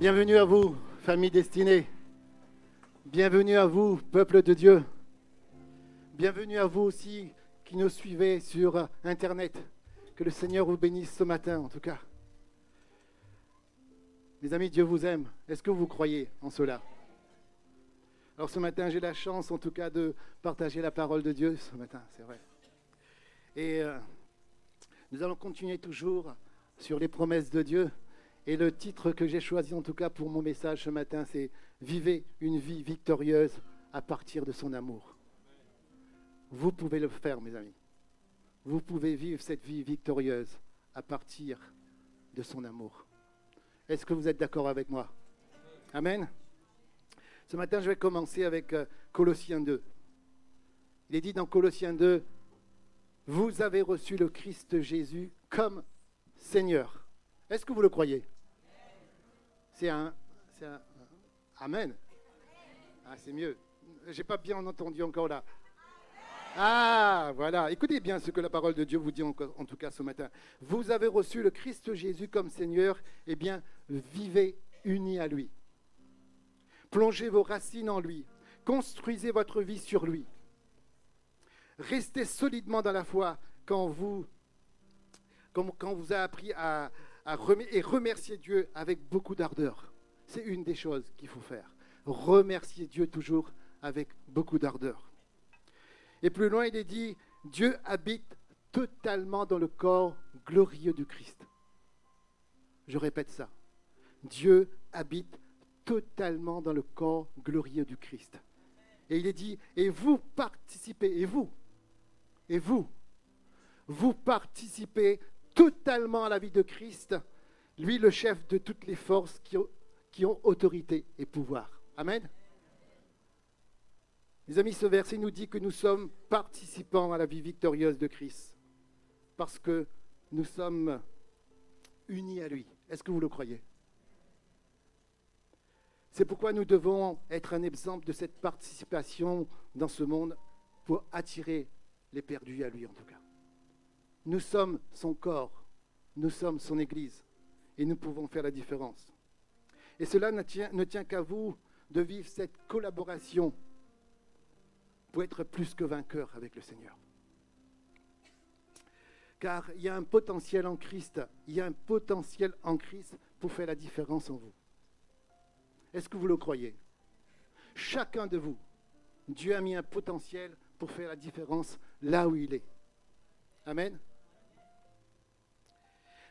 Bienvenue à vous, famille destinée. Bienvenue à vous, peuple de Dieu. Bienvenue à vous aussi qui nous suivez sur Internet. Que le Seigneur vous bénisse ce matin, en tout cas. Mes amis, Dieu vous aime. Est-ce que vous croyez en cela? Alors ce matin, j'ai la chance, en tout cas, de partager la parole de Dieu ce matin, c'est vrai. Et euh, nous allons continuer toujours sur les promesses de Dieu. Et le titre que j'ai choisi en tout cas pour mon message ce matin, c'est Vivez une vie victorieuse à partir de son amour. Vous pouvez le faire, mes amis. Vous pouvez vivre cette vie victorieuse à partir de son amour. Est-ce que vous êtes d'accord avec moi? Amen. Ce matin, je vais commencer avec euh, Colossiens 2. Il est dit dans Colossiens 2, Vous avez reçu le Christ Jésus comme Seigneur. Est-ce que vous le croyez? C'est un, un, Amen. Ah, c'est mieux. J'ai pas bien entendu encore là. Ah, voilà. Écoutez bien ce que la parole de Dieu vous dit en, en, tout cas ce matin. Vous avez reçu le Christ Jésus comme Seigneur, eh bien, vivez unis à lui. Plongez vos racines en lui. Construisez votre vie sur lui. Restez solidement dans la foi quand vous, quand vous avez appris à, et remercier Dieu avec beaucoup d'ardeur. C'est une des choses qu'il faut faire. Remercier Dieu toujours avec beaucoup d'ardeur. Et plus loin, il est dit, Dieu habite totalement dans le corps glorieux du Christ. Je répète ça. Dieu habite totalement dans le corps glorieux du Christ. Et il est dit, et vous participez, et vous, et vous, vous participez totalement à la vie de Christ, lui le chef de toutes les forces qui ont, qui ont autorité et pouvoir. Amen. Mes amis, ce verset nous dit que nous sommes participants à la vie victorieuse de Christ, parce que nous sommes unis à lui. Est-ce que vous le croyez? C'est pourquoi nous devons être un exemple de cette participation dans ce monde pour attirer les perdus à lui en tout cas. Nous sommes son corps, nous sommes son Église, et nous pouvons faire la différence. Et cela ne tient, qu'à vous de vivre cette collaboration pour être plus que vainqueur avec le Seigneur. Car il y a un potentiel en Christ, il y a un potentiel en Christ pour faire la différence en vous. Est-ce que vous le croyez? Chacun de vous, Dieu a mis un potentiel pour faire la différence là où il est. Amen.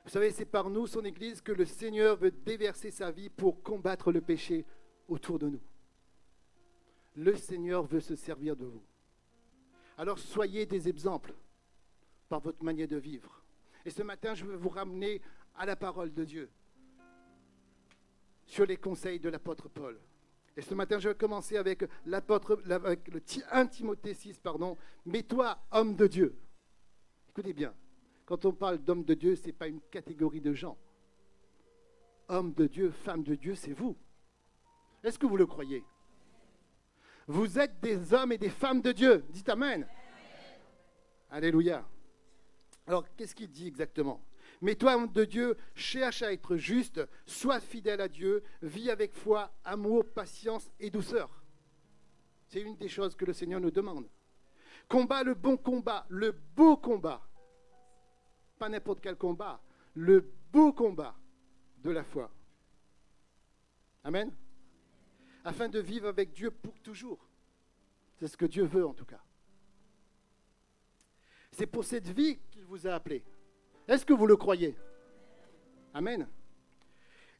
Vous savez, c'est par nous, son Église, que le Seigneur veut déverser sa vie pour combattre le péché autour de nous. Le Seigneur veut se servir de vous. Alors soyez des exemples par votre manière de vivre. Et ce matin, je veux vous ramener à la parole de Dieu sur les conseils de l'apôtre Paul. Et ce matin, je vais commencer avec l'apôtre, avec le 1 Timothée 6, pardon. Mais toi, homme de Dieu, écoutez bien, quand on parle d'homme de Dieu, ce n'est pas une catégorie de gens. Homme de Dieu, femme de Dieu, c'est vous. Est-ce que vous le croyez? Vous êtes des hommes et des femmes de Dieu. Dites Amen. Alléluia. Alors, qu'est-ce qu'il dit exactement? Mais toi, homme de Dieu, cherche à être juste, sois fidèle à Dieu, vis avec foi, amour, patience et douceur. C'est une des choses que le Seigneur nous demande. Combat le bon combat, le beau combat. N'importe quel combat, le beau combat de la foi. Amen afin de vivre avec Dieu pour toujours. C'est ce que Dieu veut en tout cas. C'est pour cette vie qu'il vous a appelé. Est-ce que vous le croyez? Amen.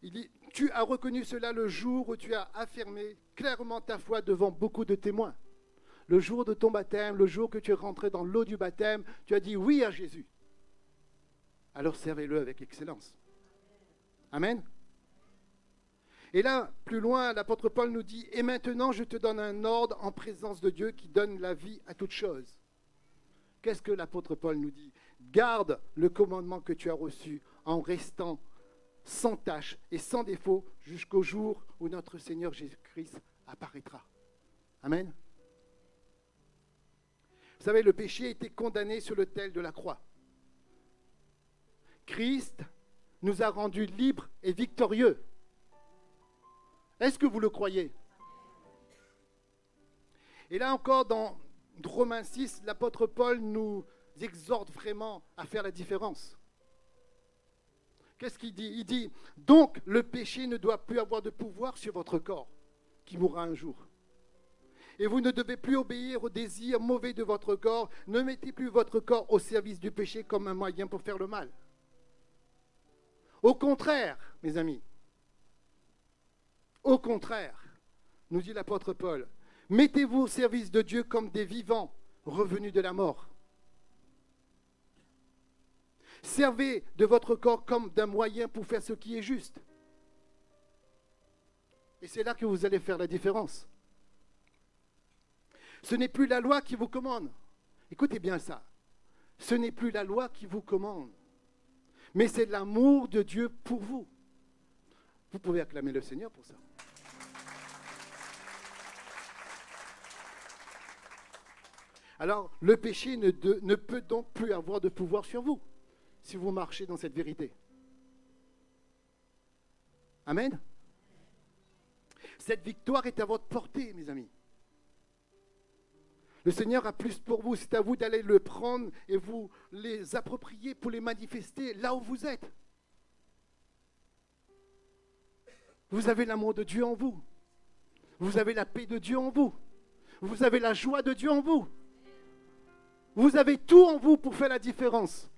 Il dit, tu as reconnu cela le jour où tu as affirmé clairement ta foi devant beaucoup de témoins. Le jour de ton baptême, le jour que tu es rentré dans l'eau du baptême, tu as dit oui à Jésus. Alors servez-le avec excellence. Amen. Et là, plus loin, l'apôtre Paul nous dit, et maintenant je te donne un ordre en présence de Dieu qui donne la vie à toute chose. Qu'est-ce que l'apôtre Paul nous dit? Garde le commandement que tu as reçu en restant sans tâche et sans défaut jusqu'au jour où notre Seigneur Jésus-Christ apparaîtra. Amen. Vous savez, le péché a été condamné sur l'autel de la croix. Christ nous a rendus libres et victorieux. Est-ce que vous le croyez? Et là encore, dans Romains 6, l'apôtre Paul nous exhorte vraiment à faire la différence. Qu'est-ce qu'il dit? Il dit, donc le péché ne doit plus avoir de pouvoir sur votre corps, qui mourra un jour. Et vous ne devez plus obéir aux désirs mauvais de votre corps. Ne mettez plus votre corps au service du péché comme un moyen pour faire le mal. Au contraire, mes amis, au contraire, nous dit l'apôtre Paul, mettez-vous au service de Dieu comme des vivants revenus de la mort. Servez de votre corps comme d'un moyen pour faire ce qui est juste. Et c'est là que vous allez faire la différence. Ce n'est plus la loi qui vous commande. Écoutez bien ça. Ce n'est plus la loi qui vous commande, mais c'est l'amour de Dieu pour vous. Vous pouvez acclamer le Seigneur pour ça. Alors, le péché ne, peut donc plus avoir de pouvoir sur vous si vous marchez dans cette vérité. Amen. Cette victoire est à votre portée, mes amis. Le Seigneur a plus pour vous. C'est à vous d'aller le prendre et vous les approprier pour les manifester là où vous êtes. Vous avez l'amour de Dieu en vous. Vous avez la paix de Dieu en vous. Vous avez la joie de Dieu en vous. Vous avez tout en vous pour faire la différence.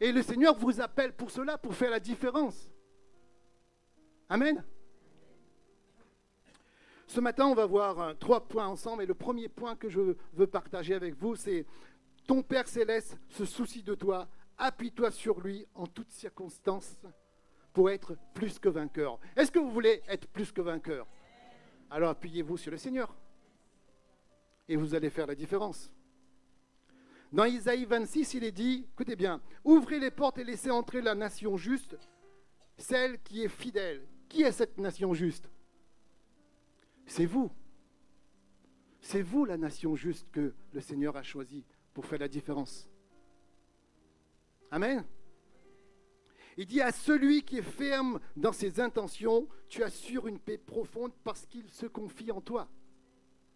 Et le Seigneur vous appelle pour cela, pour faire la différence. Amen. Ce matin, on va voir euh, trois points ensemble. Et le premier point que je veux partager avec vous, c'est ton Père céleste se soucie de toi. Appuie-toi sur lui en toutes circonstances pour être plus que vainqueur. Est-ce que vous voulez être plus que vainqueur? Alors appuyez-vous sur le Seigneur. Et vous allez faire la différence. Dans Isaïe 26, il est dit, écoutez bien, ouvrez les portes et laissez entrer la nation juste, celle qui est fidèle. Qui est cette nation juste? C'est vous. C'est vous la nation juste que le Seigneur a choisie pour faire la différence. Amen. Il dit à celui qui est ferme dans ses intentions, tu assures une paix profonde parce qu'il se confie en toi,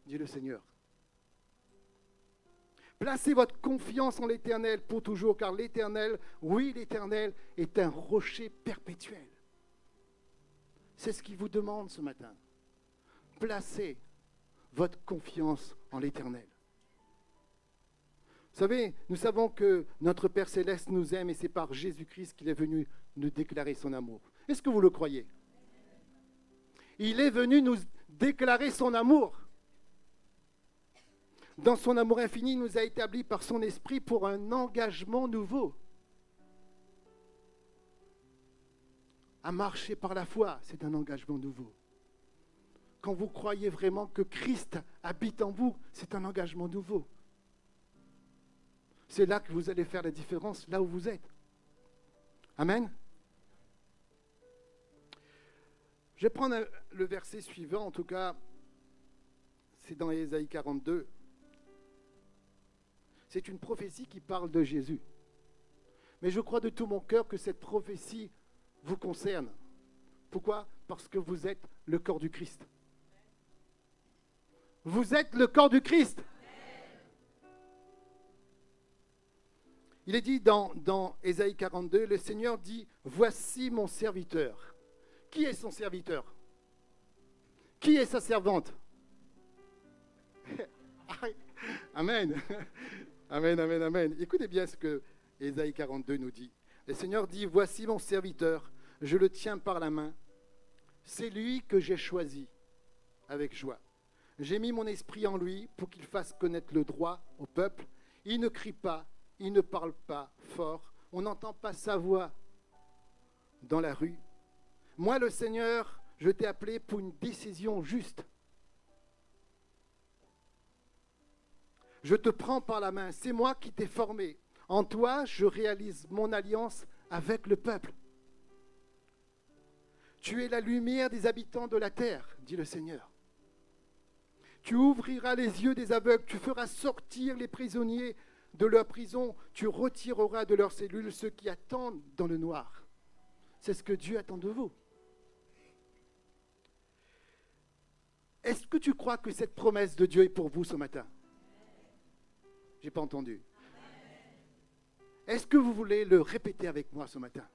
dit le Seigneur. Placez votre confiance en l'Éternel pour toujours, car l'Éternel, oui, l'Éternel est un rocher perpétuel. C'est ce qu'il vous demande ce matin placez votre confiance en l'Éternel. Vous savez, nous savons que notre Père céleste nous aime et c'est par Jésus-Christ qu'il est venu nous déclarer son amour. Est-ce que vous le croyez? Il est venu nous déclarer son amour. Dans son amour infini, il nous a établis par son esprit pour un engagement nouveau. À marcher par la foi, c'est un engagement nouveau quand vous croyez vraiment que Christ habite en vous, c'est un engagement nouveau. C'est là que vous allez faire la différence, là où vous êtes. Amen. Je vais prendre le verset suivant, en tout cas, c'est dans Ésaïe 42. C'est une prophétie qui parle de Jésus. Mais je crois de tout mon cœur que cette prophétie vous concerne. Pourquoi? Parce que vous êtes le corps du Christ. Vous êtes le corps du Christ. Il est dit dans, dans Ésaïe 42, le Seigneur dit, voici mon serviteur. Qui est son serviteur? Qui est sa servante? Amen. Amen, amen, amen. Écoutez bien ce que Ésaïe 42 nous dit. Le Seigneur dit, voici mon serviteur, je le tiens par la main. C'est lui que j'ai choisi avec joie. J'ai mis mon esprit en lui pour qu'il fasse connaître le droit au peuple. Il ne crie pas, il ne parle pas fort, on n'entend pas sa voix dans la rue. Moi, le Seigneur, je t'ai appelé pour une décision juste. Je te prends par la main, c'est moi qui t'ai formé. En toi, je réalise mon alliance avec le peuple. Tu es la lumière des habitants de la terre, dit le Seigneur. Tu ouvriras les yeux des aveugles, tu feras sortir les prisonniers de leur prison, tu retireras de leurs cellules ceux qui attendent dans le noir. C'est ce que Dieu attend de vous. Est-ce que tu crois que cette promesse de Dieu est pour vous ce matin? J'ai pas entendu. Est-ce que vous voulez le répéter avec moi ce matin?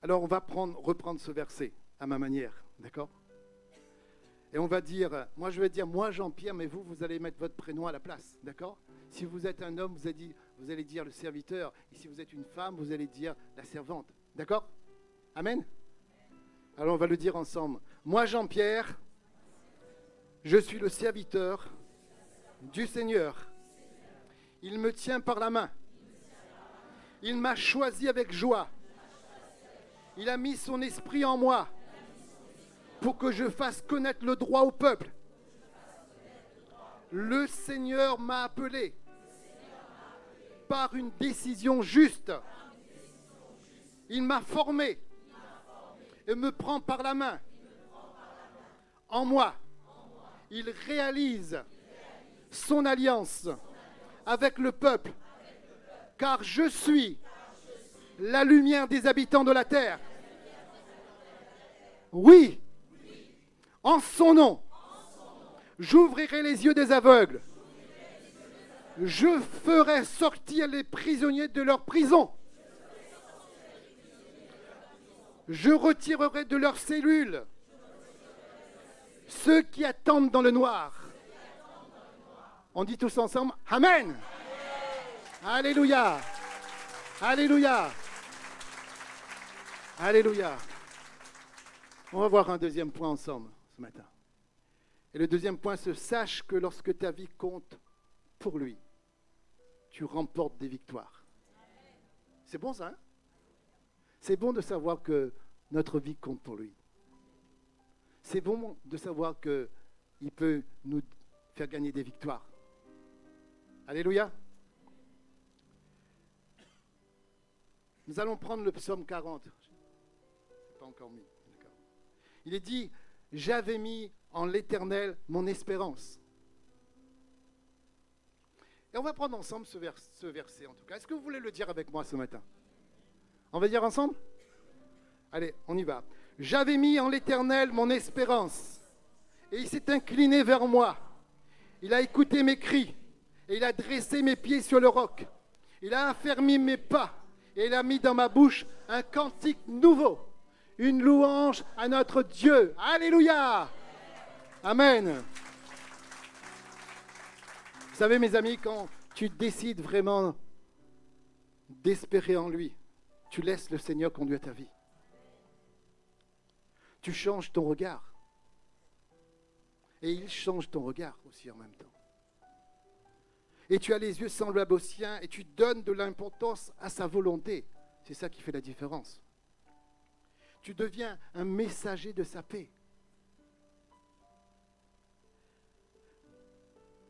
Alors on va prendre, reprendre ce verset à ma manière, d'accord? Et on va dire, moi je vais dire moi Jean-Pierre, mais vous, vous allez mettre votre prénom à la place, d'accord? Si vous êtes un homme, vous allez, dire, vous allez dire le serviteur, et si vous êtes une femme, vous allez dire la servante, d'accord? Amen? Alors on va le dire ensemble. Moi Jean-Pierre, je suis le serviteur du Seigneur. Il me tient par la main. Il m'a choisi avec joie. Il a mis son esprit en moi pour que je fasse connaître le droit au peuple. Le Seigneur m'a appelé par une décision juste. Il m'a formé et me prend par la main. En moi, il réalise son alliance avec le peuple, car je suis la lumière des habitants de la terre. Oui, en son nom, j'ouvrirai les yeux des aveugles. Je ferai sortir les prisonniers de leur prison. Je retirerai de leurs cellules ceux qui attendent dans le noir. On dit tous ensemble Amen. Alléluia. Alléluia. Alléluia. On va voir un deuxième point ensemble ce matin. Et le deuxième point, c'est sache que lorsque ta vie compte pour lui, tu remportes des victoires. C'est bon ça hein? C'est bon de savoir que notre vie compte pour lui. C'est bon de savoir qu'il peut nous faire gagner des victoires. Alléluia. Nous allons prendre le psaume 40. Pas encore mis. Il est dit J'avais mis en l'éternel mon espérance. Et on va prendre ensemble ce, verset en tout cas. Est-ce que vous voulez le dire avec moi ce matin? On va dire ensemble? Allez, on y va. J'avais mis en l'éternel mon espérance. Et il s'est incliné vers moi. Il a écouté mes cris. Et il a dressé mes pieds sur le roc. Il a affermi mes pas. Et il a mis dans ma bouche un cantique nouveau. Une louange à notre Dieu. Alléluia. Amen. Vous savez, mes amis, quand tu décides vraiment d'espérer en lui, tu laisses le Seigneur conduire ta vie. Tu changes ton regard. Et il change ton regard aussi en même temps et tu as les yeux semblables aux siens et tu donnes de l'importance à sa volonté. C'est ça qui fait la différence. Tu deviens un messager de sa paix.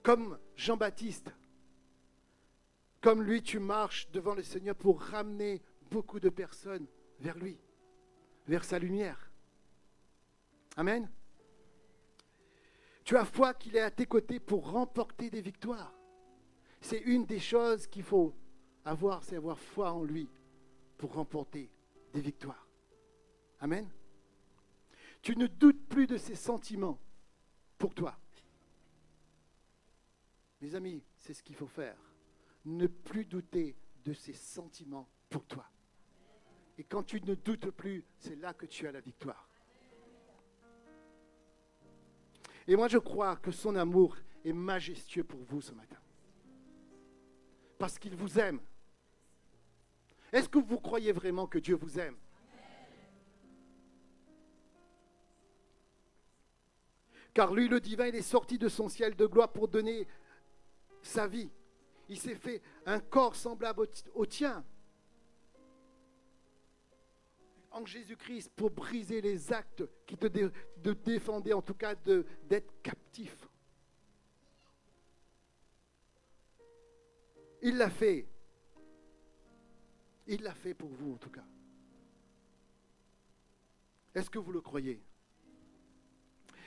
Comme Jean-Baptiste, comme lui, tu marches devant le Seigneur pour ramener beaucoup de personnes vers lui, vers sa lumière. Amen. Tu as foi qu'il est à tes côtés pour remporter des victoires. C'est une des choses qu'il faut avoir, c'est avoir foi en lui pour remporter des victoires. Amen. Tu ne doutes plus de ses sentiments pour toi. Mes amis, c'est ce qu'il faut faire. Ne plus douter de ses sentiments pour toi. Et quand tu ne doutes plus, c'est là que tu as la victoire. Et moi, je crois que son amour est majestueux pour vous ce matin parce qu'il vous aime. Est-ce que vous croyez vraiment que Dieu vous aime? Car lui, le divin, il est sorti de son ciel de gloire pour donner sa vie. Il s'est fait un corps semblable au tien. En Jésus-Christ, pour briser les actes qui te, défendaient, en tout cas d'être captif. Il l'a fait. Il l'a fait pour vous en tout cas. Est-ce que vous le croyez?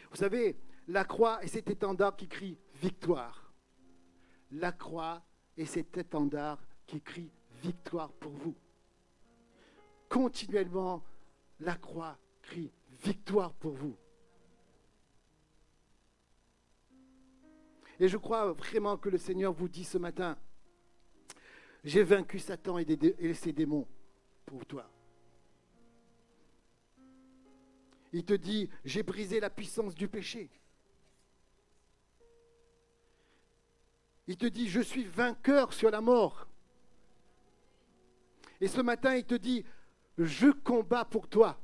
Vous savez, la croix est cet étendard qui crie victoire. La croix est cet étendard qui crie victoire pour vous. Continuellement, la croix crie victoire pour vous. Et je crois vraiment que le Seigneur vous dit ce matin, j'ai vaincu Satan et, ses démons pour toi. Il te dit, j'ai brisé la puissance du péché. Il te dit, je suis vainqueur sur la mort. Et ce matin, il te dit, je combats pour toi.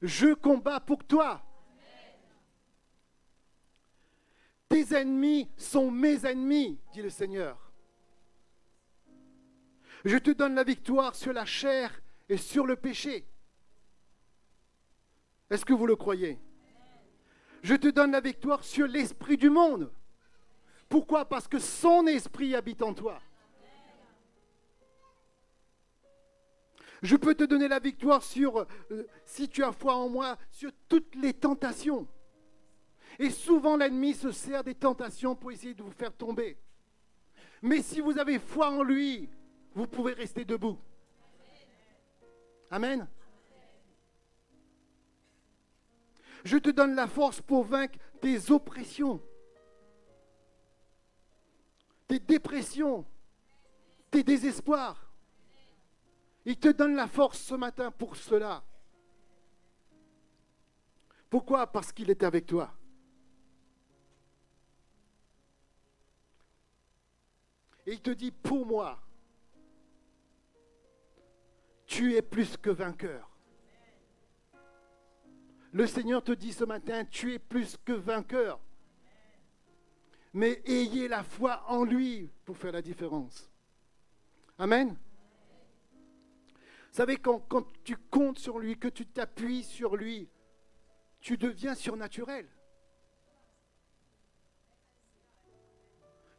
Je combats pour toi. Tes ennemis sont mes ennemis, dit le Seigneur. Je te donne la victoire sur la chair et sur le péché. Est-ce que vous le croyez? Je te donne la victoire sur l'esprit du monde. Pourquoi? Parce que son esprit habite en toi. Je peux te donner la victoire sur, euh, si tu as foi en moi, sur toutes les tentations. Et souvent l'ennemi se sert des tentations pour essayer de vous faire tomber. Mais si vous avez foi en lui, vous pouvez rester debout. Amen. Je te donne la force pour vaincre tes oppressions, tes dépressions, tes désespoirs. Il te donne la force ce matin pour cela. Pourquoi? Parce qu'il est avec toi. Et il te dit, pour moi, tu es plus que vainqueur. Le Seigneur te dit ce matin, tu es plus que vainqueur. Mais ayez la foi en lui pour faire la différence. Amen. Vous savez, quand, quand tu comptes sur lui, que tu t'appuies sur lui, tu deviens surnaturel.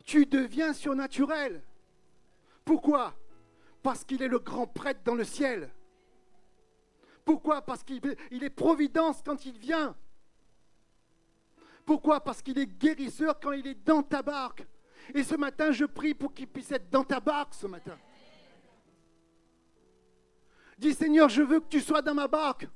Tu deviens surnaturel. Pourquoi? Parce qu'il est le grand prêtre dans le ciel. Pourquoi Parce qu'il est providence quand il vient. Pourquoi Parce qu'il est guérisseur quand il est dans ta barque. Et ce matin, je prie pour qu'il puisse être dans ta barque ce matin. Dis Seigneur, je veux que tu sois dans ma barque.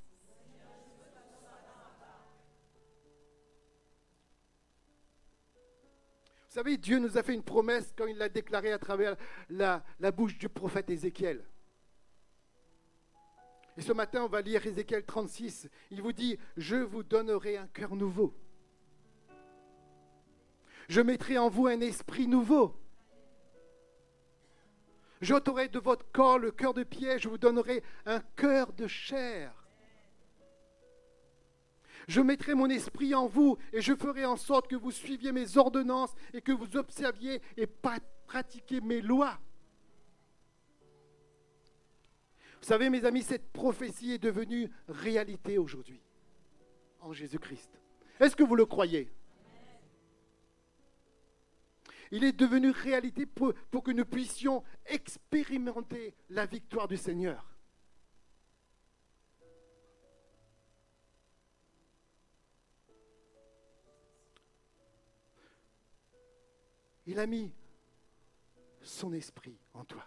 Vous savez, Dieu nous a fait une promesse quand il l'a déclarée à travers la, bouche du prophète Ézéchiel. Et ce matin, on va lire Ézéchiel 36. Il vous dit, je vous donnerai un cœur nouveau. Je mettrai en vous un esprit nouveau. J'ôterai de votre corps le cœur de pierre, je vous donnerai un cœur de chair. Je mettrai mon esprit en vous et je ferai en sorte que vous suiviez mes ordonnances et que vous observiez et pratiquiez mes lois. Vous savez, mes amis, cette prophétie est devenue réalité aujourd'hui en Jésus-Christ. Est-ce que vous le croyez? Il est devenu réalité pour, que nous puissions expérimenter la victoire du Seigneur. Il a mis son esprit en toi.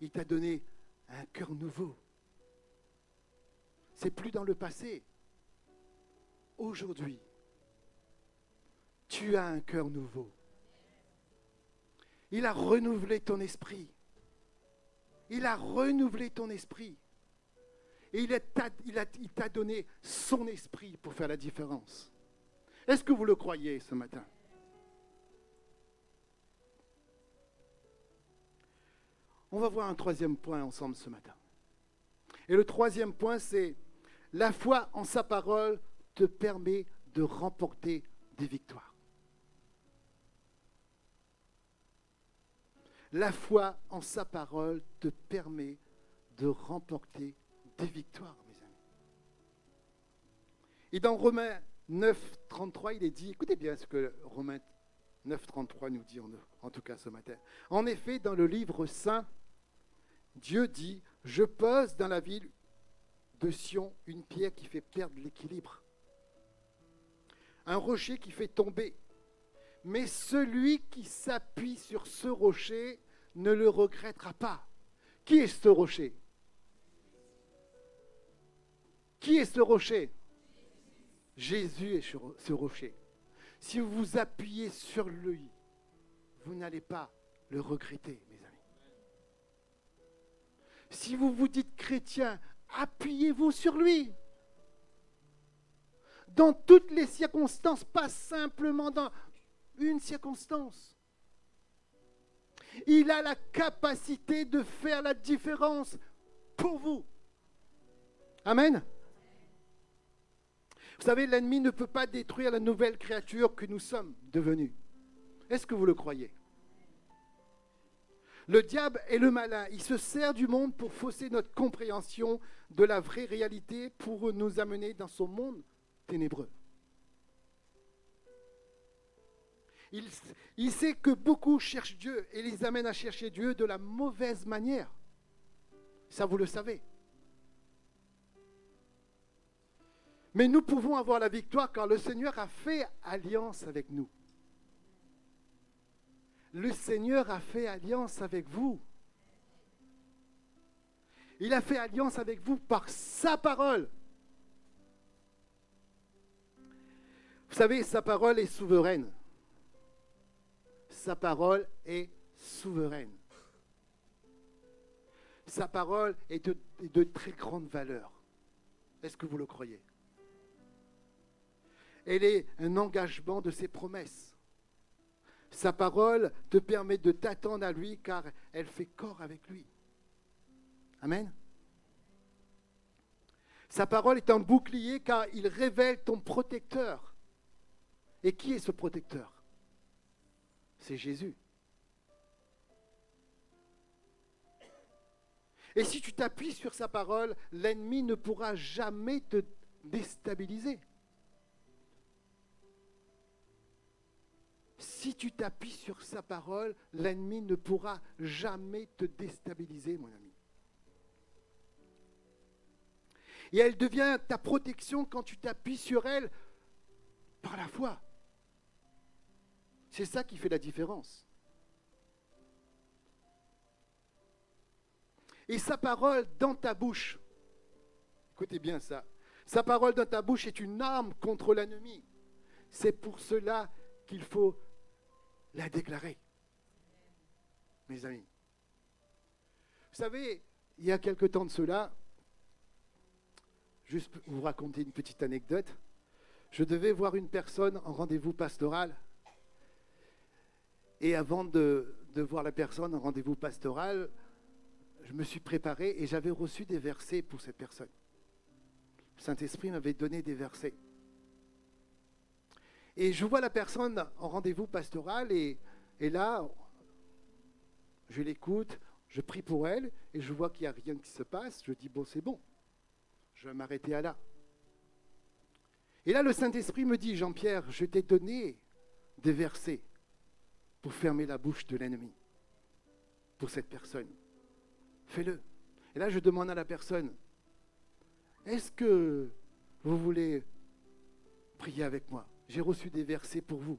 Il t'a donné un cœur nouveau. C'est plus dans le passé. Aujourd'hui, tu as un cœur nouveau. Il a renouvelé ton esprit. Il a renouvelé ton esprit. Et il t'a donné son esprit pour faire la différence. Est-ce que vous le croyez ce matin? On va voir un troisième point ensemble ce matin. Et le troisième point, c'est la foi en sa parole te permet de remporter des victoires. La foi en sa parole te permet de remporter des victoires, mes amis. Et dans Romains 9, 33, il est dit, écoutez bien ce que Romains 9, 33 nous dit en, en tout cas ce matin. En effet, dans le livre saint, Dieu dit, je pose dans la ville de Sion une pierre qui fait perdre l'équilibre, un rocher qui fait tomber. Mais celui qui s'appuie sur ce rocher ne le regrettera pas, Qui est ce rocher? Qui est ce rocher? Jésus est sur ce rocher. Si vous vous appuyez sur lui, vous n'allez pas le regretter. Si vous vous dites chrétien, appuyez-vous sur lui. Dans toutes les circonstances, pas simplement dans une circonstance. Il a la capacité de faire la différence pour vous. Amen. Vous savez, l'ennemi ne peut pas détruire la nouvelle créature que nous sommes devenus. Est-ce que vous le croyez? Le diable est le malin. Il se sert du monde pour fausser notre compréhension de la vraie réalité, pour nous amener dans son monde ténébreux. Il, sait que beaucoup cherchent Dieu et les amènent à chercher Dieu de la mauvaise manière. Ça, vous le savez. Mais nous pouvons avoir la victoire car le Seigneur a fait alliance avec nous. Le Seigneur a fait alliance avec vous. Il a fait alliance avec vous par sa parole. Vous savez, sa parole est souveraine. Sa parole est souveraine. Sa parole est de, très grande valeur. Est-ce que vous le croyez? Elle est un engagement de ses promesses. Sa parole te permet de t'attendre à lui car elle fait corps avec lui. Amen. Sa parole est un bouclier car il révèle ton protecteur. Et qui est ce protecteur? C'est Jésus. Et si tu t'appuies sur sa parole, l'ennemi ne pourra jamais te déstabiliser. Si tu t'appuies sur sa parole, l'ennemi ne pourra jamais te déstabiliser, mon ami. Et elle devient ta protection quand tu t'appuies sur elle par la foi. C'est ça qui fait la différence. Et sa parole dans ta bouche, écoutez bien ça, sa parole dans ta bouche est une arme contre l'ennemi. C'est pour cela qu'il faut la déclarer. Mes amis. Vous savez, il y a quelque temps de cela, juste vous raconter une petite anecdote, je devais voir une personne en rendez-vous pastoral et avant de, voir la personne en rendez-vous pastoral, je me suis préparé et j'avais reçu des versets pour cette personne. Le Saint-Esprit m'avait donné des versets. Et je vois la personne en rendez-vous pastoral et, et là, je l'écoute, je prie pour elle et je vois qu'il n'y a rien qui se passe. Je dis, bon, c'est bon, je vais m'arrêter à là. Et là, le Saint-Esprit me dit, Jean-Pierre, je t'ai donné des versets pour fermer la bouche de l'ennemi pour cette personne. Fais-le. Et là, je demande à la personne, est-ce que vous voulez prier avec moi? J'ai reçu des versets pour vous.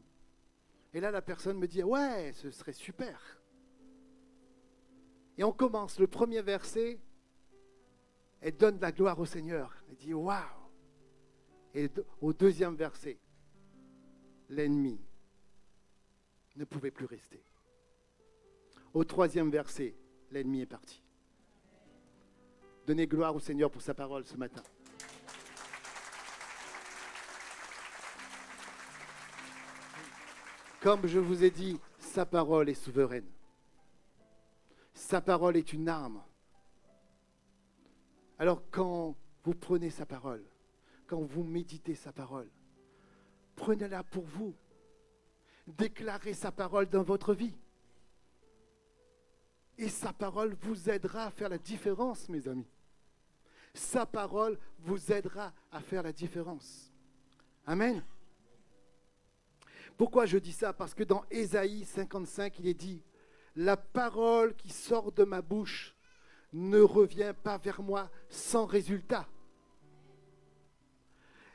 Et là, la personne me dit, ouais, ce serait super. Et on commence. Le premier verset, elle donne la gloire au Seigneur. Elle dit, waouh. Et au deuxième verset, l'ennemi ne pouvait plus rester. Au troisième verset, l'ennemi est parti. Donnez gloire au Seigneur pour sa parole ce matin. Comme je vous ai dit, sa parole est souveraine. Sa parole est une arme. Alors quand vous prenez sa parole, quand vous méditez sa parole, prenez-la pour vous déclarer sa parole dans votre vie. Et sa parole vous aidera à faire la différence, mes amis. Sa parole vous aidera à faire la différence. Amen. Pourquoi je dis ça? Parce que dans Ésaïe 55, il est dit, la parole qui sort de ma bouche ne revient pas vers moi sans résultat.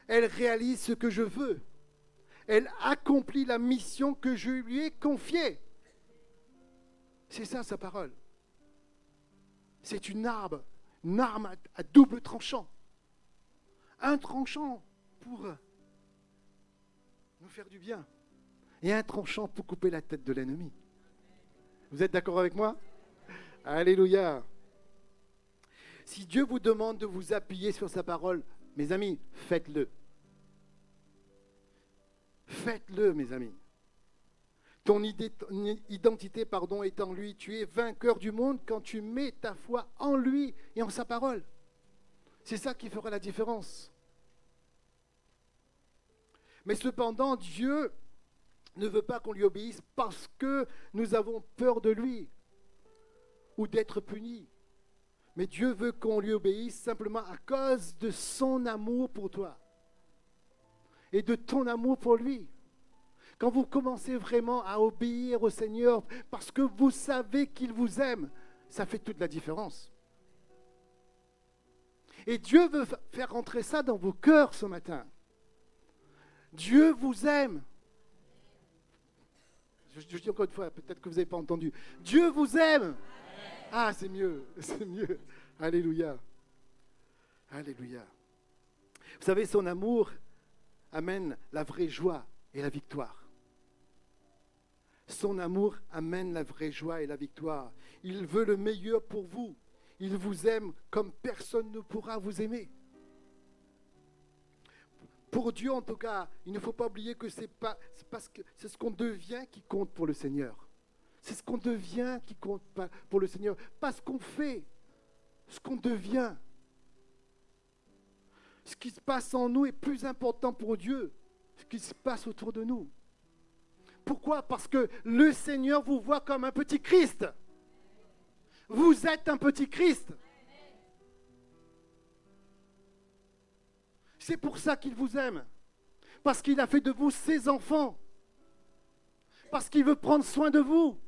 Elle réalise ce que je veux elle accomplit la mission que je lui ai confiée. C'est ça sa parole. c'est une arme, une arme à, double tranchant. Un tranchant pour nous faire du bien et un tranchant pour couper la tête de l'ennemi. Vous êtes d'accord avec moi? Alléluia. Si Dieu vous demande de vous appuyer sur sa parole, mes amis, faites-le. Faites-le, mes amis. Ton identité pardon, est en lui. Tu es vainqueur du monde quand tu mets ta foi en lui et en sa parole. C'est ça qui fera la différence. Mais cependant, Dieu ne veut pas qu'on lui obéisse parce que nous avons peur de lui ou d'être punis. Mais Dieu veut qu'on lui obéisse simplement à cause de son amour pour toi et de ton amour pour lui. Quand vous commencez vraiment à obéir au Seigneur parce que vous savez qu'il vous aime, ça fait toute la différence. Et Dieu veut faire rentrer ça dans vos cœurs ce matin. Dieu vous aime. Je, dis encore une fois, peut-être que vous n'avez pas entendu. Dieu vous aime. Ah, c'est mieux, c'est mieux. Alléluia. Alléluia. Vous savez, son amour amène la vraie joie et la victoire. Son amour amène la vraie joie et la victoire. Il veut le meilleur pour vous. Il vous aime comme personne ne pourra vous aimer. Pour Dieu, en tout cas, il ne faut pas oublier que c'est parce que c'est ce qu'on devient qui compte pour le Seigneur. C'est ce qu'on devient qui compte pour le Seigneur, pas ce qu'on fait, ce qu'on devient. Ce qui se passe en nous est plus important pour Dieu, ce qui se passe autour de nous. Pourquoi? Parce que le Seigneur vous voit comme un petit Christ. Vous êtes un petit Christ. C'est pour ça qu'il vous aime. Parce qu'il a fait de vous ses enfants. Parce qu'il veut prendre soin de vous.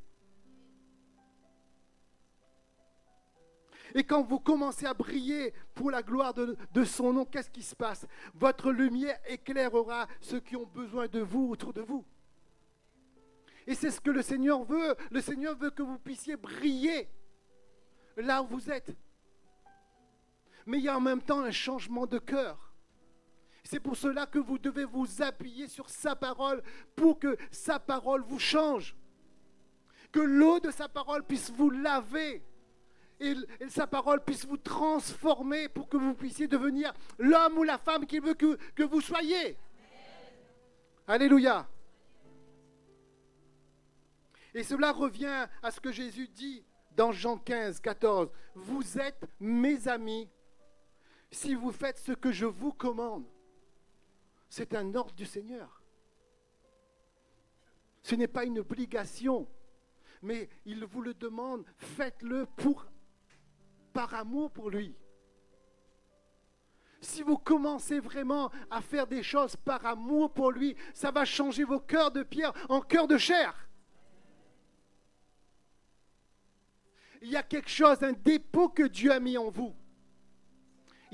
Et quand vous commencez à briller pour la gloire de, son nom, qu'est-ce qui se passe? Votre lumière éclairera ceux qui ont besoin de vous autour de vous. Et c'est ce que le Seigneur veut. Le Seigneur veut que vous puissiez briller là où vous êtes. Mais il y a en même temps un changement de cœur. C'est pour cela que vous devez vous appuyer sur sa parole pour que sa parole vous change. Que l'eau de sa parole puisse vous laver. Et, sa parole puisse vous transformer pour que vous puissiez devenir l'homme ou la femme qu'il veut que, vous soyez. Alléluia. Et cela revient à ce que Jésus dit dans Jean 15, 14. Vous êtes mes amis si vous faites ce que je vous commande. C'est un ordre du Seigneur. Ce n'est pas une obligation, mais il vous le demande. Faites-le par amour pour lui. Si vous commencez vraiment à faire des choses par amour pour lui, ça va changer vos cœurs de pierre en cœurs de chair. il y a quelque chose, un dépôt que Dieu a mis en vous.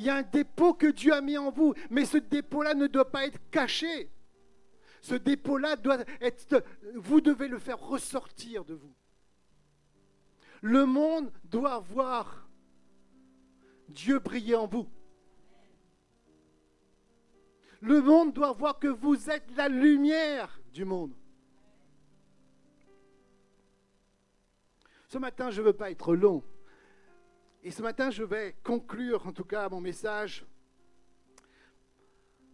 Il y a un dépôt que Dieu a mis en vous, mais ce dépôt-là ne doit pas être caché. Ce dépôt-là doit être, vous devez le faire ressortir de vous. Le monde doit voir Dieu briller en vous. Le monde doit voir que vous êtes la lumière du monde. Ce matin, je ne veux pas être long. Et ce matin, je vais conclure en tout cas mon message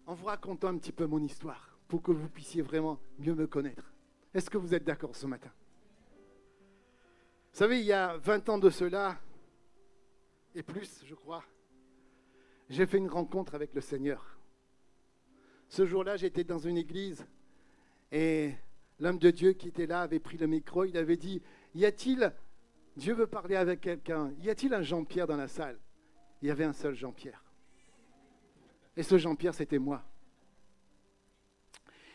en vous racontant un petit peu mon histoire pour que vous puissiez vraiment mieux me connaître. Est-ce que vous êtes d'accord ce matin? Vous savez, il y a 20 ans de cela, et plus, je crois, j'ai fait une rencontre avec le Seigneur. Ce jour-là, j'étais dans une église et l'homme de Dieu qui était là avait pris le micro, il avait dit, y a-t-il Dieu veut parler avec quelqu'un. Y a-t-il un Jean-Pierre dans la salle? Il y avait un seul Jean-Pierre. Et ce Jean-Pierre, c'était moi.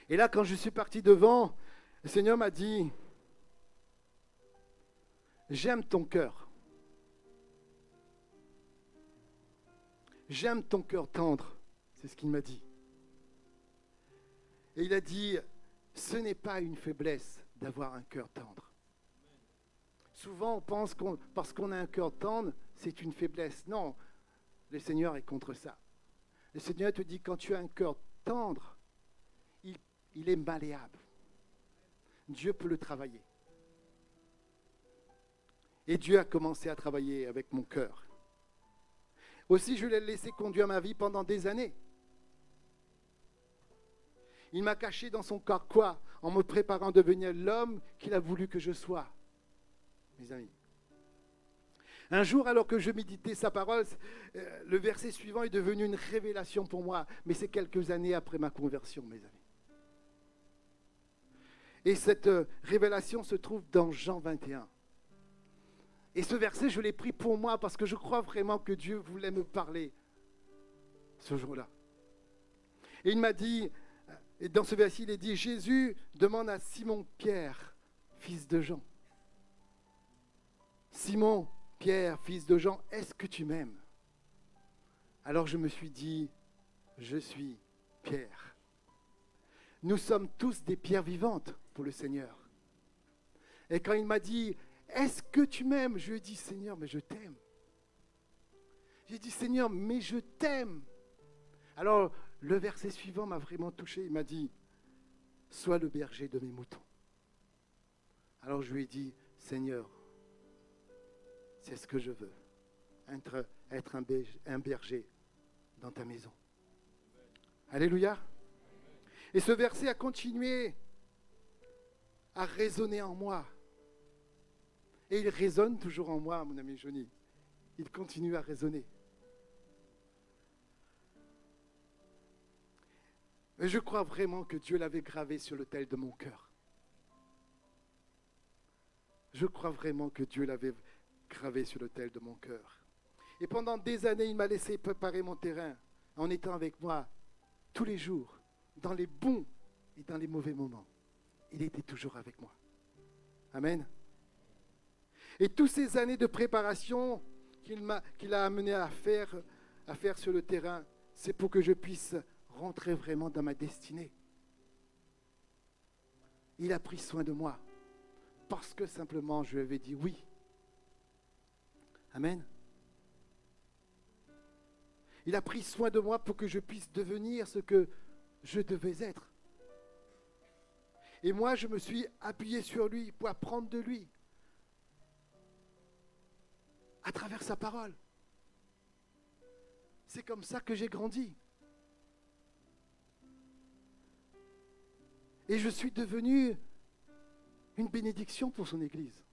Et là, quand je suis parti devant, le Seigneur m'a dit, j'aime ton cœur. J'aime ton cœur tendre. C'est ce qu'il m'a dit. Et il a dit, ce n'est pas une faiblesse d'avoir un cœur tendre. Souvent, on pense qu'on, parce qu'on a un cœur tendre, c'est une faiblesse. Non, le Seigneur est contre ça. Le Seigneur te dit, quand tu as un cœur tendre, il, est malléable. Dieu peut le travailler. Et Dieu a commencé à travailler avec mon cœur. Aussi, je l'ai laissé conduire ma vie pendant des années. Il m'a caché dans son corps quoi? En me préparant à devenir l'homme qu'il a voulu que je sois. Mes amis. Un jour, alors que je méditais sa parole, euh, le verset suivant est devenu une révélation pour moi, mais c'est quelques années après ma conversion, mes amis. Et cette euh, révélation se trouve dans Jean 21. Et ce verset, je l'ai pris pour moi parce que je crois vraiment que Dieu voulait me parler ce jour-là. Et il m'a dit, et dans ce verset, il est dit, Jésus demande à Simon Pierre, fils de Jean, Simon Pierre, fils de Jean, est-ce que tu m'aimes? Alors je me suis dit, je suis Pierre. Nous sommes tous des pierres vivantes pour le Seigneur. Et quand il m'a dit, est-ce que tu m'aimes? Je lui ai dit, Seigneur, mais je t'aime. J'ai dit, Seigneur, mais je t'aime. Alors, le verset suivant m'a vraiment touché. Il m'a dit, sois le berger de mes moutons. Alors je lui ai dit, Seigneur, c'est ce que je veux, être, un, berger dans ta maison. Alléluia. Et ce verset a continué à résonner en moi. Et il résonne toujours en moi, mon ami Johnny. Il continue à résonner. Et je crois vraiment que Dieu l'avait gravé sur l'autel de mon cœur. Je crois vraiment que Dieu l'avait gravé sur l'autel de mon cœur. Et pendant des années, il m'a laissé préparer mon terrain en étant avec moi tous les jours, dans les bons et dans les mauvais moments. Il était toujours avec moi. Amen. Et toutes ces années de préparation qu'il a amené à faire, à faire sur le terrain, c'est pour que je puisse rentrer vraiment dans ma destinée. Il a pris soin de moi parce que simplement je lui avais dit oui. Amen. Il a pris soin de moi pour que je puisse devenir ce que je devais être. Et moi, je me suis appuyé sur lui pour apprendre de lui à travers sa parole. C'est comme ça que j'ai grandi. Et je suis devenu une bénédiction pour son Église.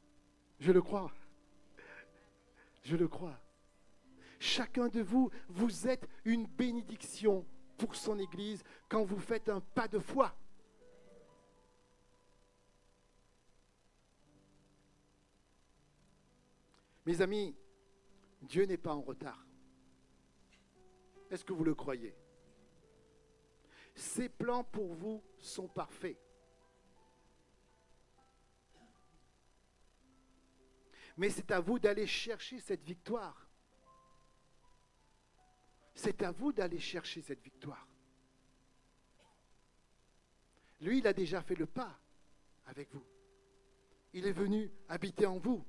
Je le crois. Je le crois. Chacun de vous, vous êtes une bénédiction pour son Église quand vous faites un pas de foi. Mes amis, Dieu n'est pas en retard. Est-ce que vous le croyez? Ses plans pour vous sont parfaits. Mais c'est à vous d'aller chercher cette victoire. C'est à vous d'aller chercher cette victoire. Lui, il a déjà fait le pas avec vous. Il est venu habiter en vous.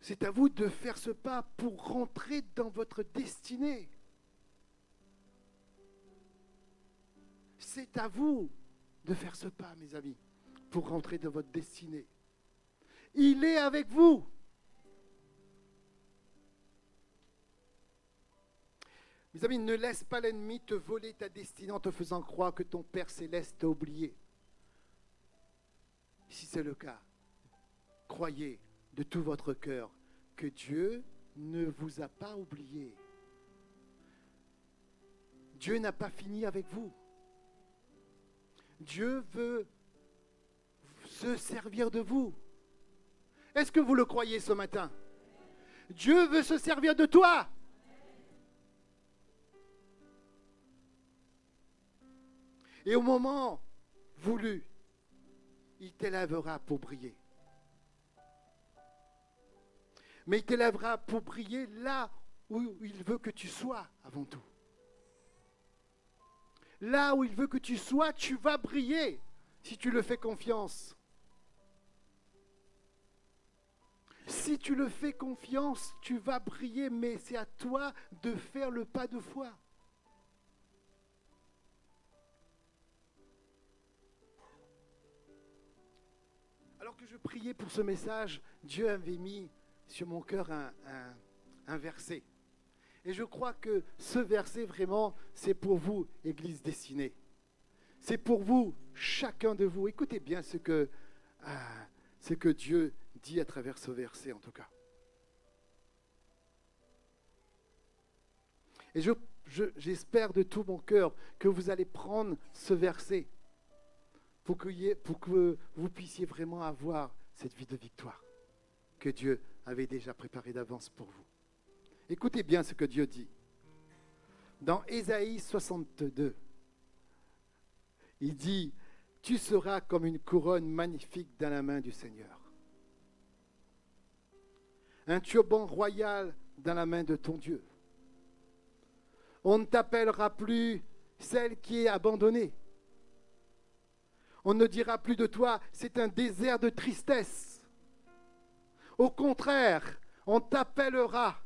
C'est à vous de faire ce pas pour rentrer dans votre destinée. C'est à vous de faire ce pas, mes amis, pour rentrer dans votre destinée. Il est avec vous. Mes amis, ne laisse pas l'ennemi te voler ta destinée en te faisant croire que ton Père céleste t'a oublié. Si c'est le cas, croyez de tout votre cœur que Dieu ne vous a pas oublié. Dieu n'a pas fini avec vous. Dieu veut se servir de vous. Est-ce que vous le croyez ce matin? Dieu veut se servir de toi. Et au moment voulu, il t'élèvera pour briller mais il t'élèvera pour prier là où il veut que tu sois avant tout. Là où il veut que tu sois, tu vas briller si tu le fais confiance. Si tu le fais confiance, tu vas briller, mais c'est à toi de faire le pas de foi. Alors que je priais pour ce message, Dieu avait mis sur mon cœur un, verset. Et je crois que ce verset, vraiment, c'est pour vous, Église destinée. C'est pour vous, chacun de vous. Écoutez bien ce que, ah, ce que Dieu dit à travers ce verset, en tout cas. Et j'espère de tout mon cœur que vous allez prendre ce verset pour que, pour que vous puissiez vraiment avoir cette vie de victoire que Dieu avait déjà préparée d'avance pour vous. Écoutez bien ce que Dieu dit. Dans Ésaïe 62, il dit, Tu seras comme une couronne magnifique dans la main du Seigneur. Un turban royal dans la main de ton Dieu. On ne t'appellera plus celle qui est abandonnée. On ne dira plus de toi, c'est un désert de tristesse. Au contraire, on t'appellera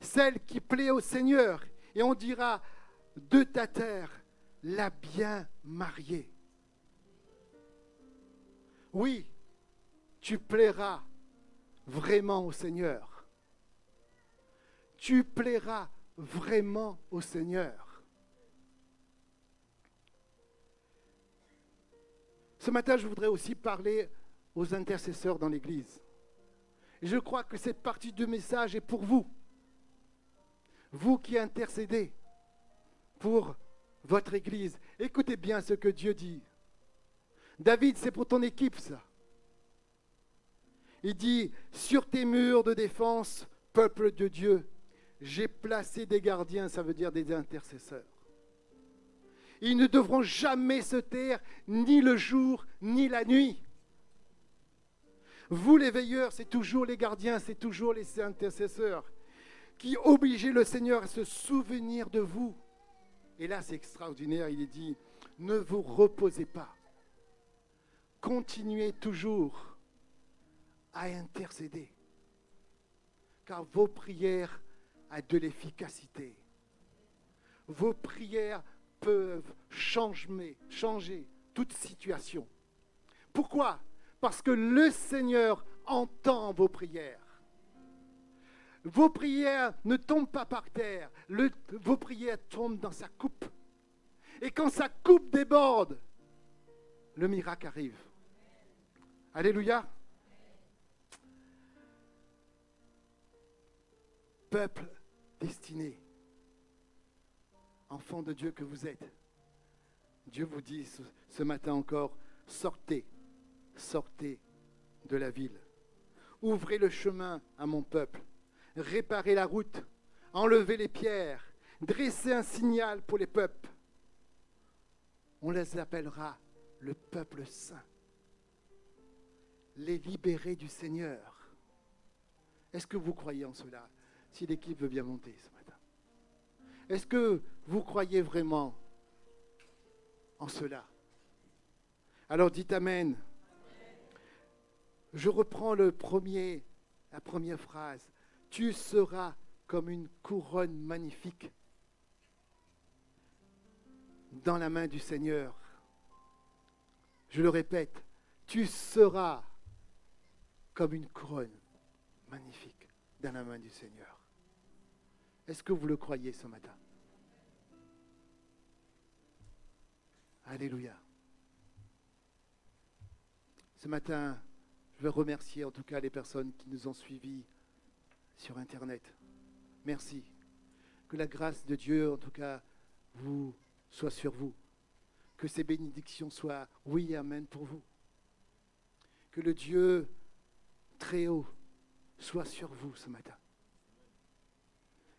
celle qui plaît au Seigneur, et on dira de ta terre, la bien mariée. Oui, tu plairas vraiment au Seigneur. Tu plairas vraiment au Seigneur. Ce matin, je voudrais aussi parler aux intercesseurs dans l'Église. je crois que cette partie du message est pour vous. Vous qui intercédez pour votre Église, écoutez bien ce que Dieu dit. David, c'est pour ton équipe ça. Il dit, sur tes murs de défense, peuple de Dieu, j'ai placé des gardiens, ça veut dire des intercesseurs. Ils ne devront jamais se taire, ni le jour, ni la nuit. Vous, les veilleurs, c'est toujours les gardiens, c'est toujours les intercesseurs qui obligez le Seigneur à se souvenir de vous. Et là, c'est extraordinaire, il est dit, ne vous reposez pas. Continuez toujours à intercéder, car vos prières ont de l'efficacité. Vos prières peuvent changer, changer toute situation. Pourquoi? Parce que le Seigneur entend vos prières. Vos prières ne tombent pas par terre, vos prières tombent dans sa coupe. Et quand sa coupe déborde, le miracle arrive. Alléluia. Peuple destiné, enfant de Dieu que vous êtes, Dieu vous dit ce matin encore, sortez, sortez de la ville. Ouvrez le chemin à mon peuple. Réparer la route, enlever les pierres, dresser un signal pour les peuples. On les appellera le peuple saint, les libérés du Seigneur. Est-ce que vous croyez en cela? Si l'équipe veut bien monter ce matin. Est-ce que vous croyez vraiment en cela? Alors dites Amen. Je reprends la première phrase tu seras comme une couronne magnifique dans la main du Seigneur. Je le répète, tu seras comme une couronne magnifique dans la main du Seigneur. Est-ce que vous le croyez ce matin? Alléluia. Ce matin, je veux remercier en tout cas les personnes qui nous ont suivis sur Internet. Merci. Que la grâce de Dieu, en tout cas, vous soit sur vous. Que ces bénédictions soient oui et amen pour vous. Que le Dieu très haut soit sur vous ce matin.